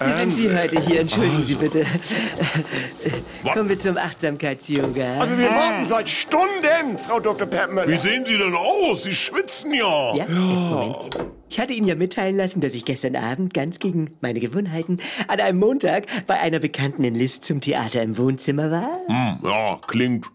Wie sind Sie heute hier? Entschuldigen Sie bitte. Kommen wir zum Achtsamkeits-Yoga. Also wir warten seit Stunden, Frau Dr. Wie Peppmüller. sehen Sie denn aus? Sie schwitzen ja. ja? Moment. Ich hatte Ihnen ja mitteilen lassen, dass ich gestern Abend ganz gegen meine Gewohnheiten an einem Montag bei einer Bekannten in List zum Theater im Wohnzimmer war. Hm, ja, klingt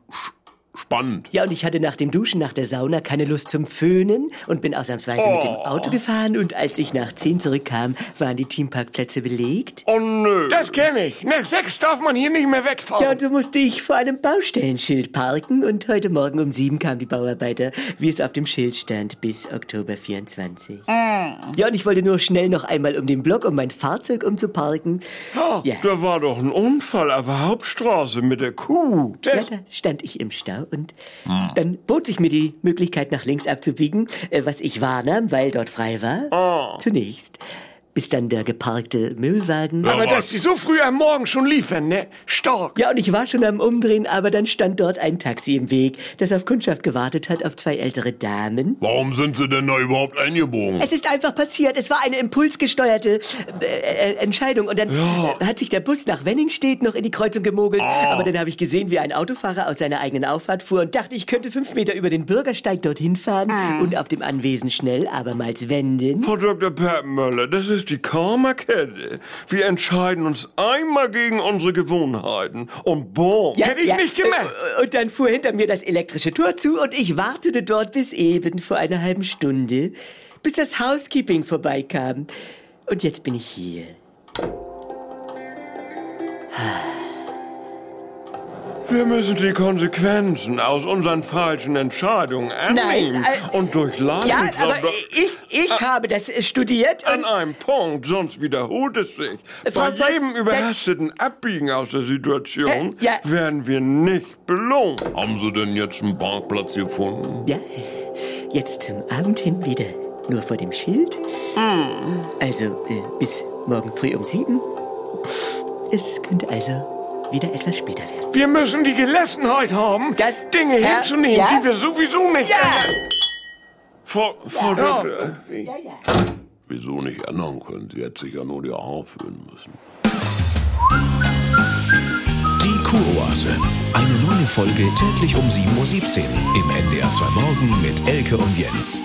spannend. Ja, und ich hatte nach dem Duschen nach der Sauna keine Lust zum Föhnen und bin ausnahmsweise mit dem Auto gefahren und als ich nach 10 zurückkam, waren die Teamparkplätze belegt. Oh nö. Das kenne ich. Nach sechs darf man hier nicht mehr Ja, wegfahren. und so musste ich vor einem Baustellenschild parken und heute Morgen um sieben kamen die Bauarbeiter, wie es auf dem Schild stand, bis Oktober 24. Ja, und ich wollte nur schnell noch einmal um den Block, um mein Fahrzeug umzuparken. Ja, Da war doch ein Unfall auf der Hauptstraße mit der Kuh. ja, da stand ich im Stau und dann bot sich mir die Möglichkeit, nach links abzubiegen, äh, was ich wahrnahm, weil dort frei war. Zunächst. Bis dann der geparkte Müllwagen. Aber dass die so früh am Morgen schon liefern, ne? Stark. Ja, und ich war schon am Umdrehen, aber dann stand dort ein Taxi im Weg, das auf Kundschaft gewartet hat, auf zwei ältere Damen. Warum sind Sie denn da überhaupt eingebogen? Es ist einfach passiert. Es war eine impulsgesteuerte äh, äh, Entscheidung. Und dann äh, hat sich der Bus nach Wenningstedt noch in die Kreuzung gemogelt. Aber dann habe ich gesehen, wie ein Autofahrer aus seiner eigenen Auffahrt fuhr und dachte, ich könnte fünf Meter über den Bürgersteig dorthin fahren und auf dem Anwesen schnell abermals wenden. Frau Dr. Perpenmöller, das ist die Karma-Kette. Wir entscheiden uns einmal gegen unsere Gewohnheiten. Und boom. Hätte ich nicht gemacht. Äh, Und dann fuhr hinter mir das elektrische Tor zu und ich wartete dort bis eben vor einer halben Stunde, bis das Housekeeping vorbeikam. Und jetzt bin ich hier. Wir müssen die Konsequenzen aus unseren falschen Entscheidungen annehmen. Nein, äh, und durch Leiden Ja, aber ich, ich habe das äh, studiert An einem Punkt, sonst wiederholt es sich. Frau Bei jedem das- überhasteten Abbiegen aus der Situation Äh, ja. werden wir nicht belohnt. Haben Sie denn jetzt einen Parkplatz gefunden? ja, jetzt zum Abend hin wieder. Nur vor dem Schild. Also äh, bis morgen früh um sieben. Es könnte also wieder etwas später werden. Wir müssen die Gelassenheit haben, Das- Dinge Herr- hinzunehmen, ja? die wir sowieso nicht ändern. Frau, Frau Ja. Dr. Wieso nicht ändern können? Sie hätte sich ja nur die Haare föhnen müssen. Die Kuroase. Eine neue Folge täglich um 7.17 Uhr im NDR 2 Morgen mit Elke und Jens.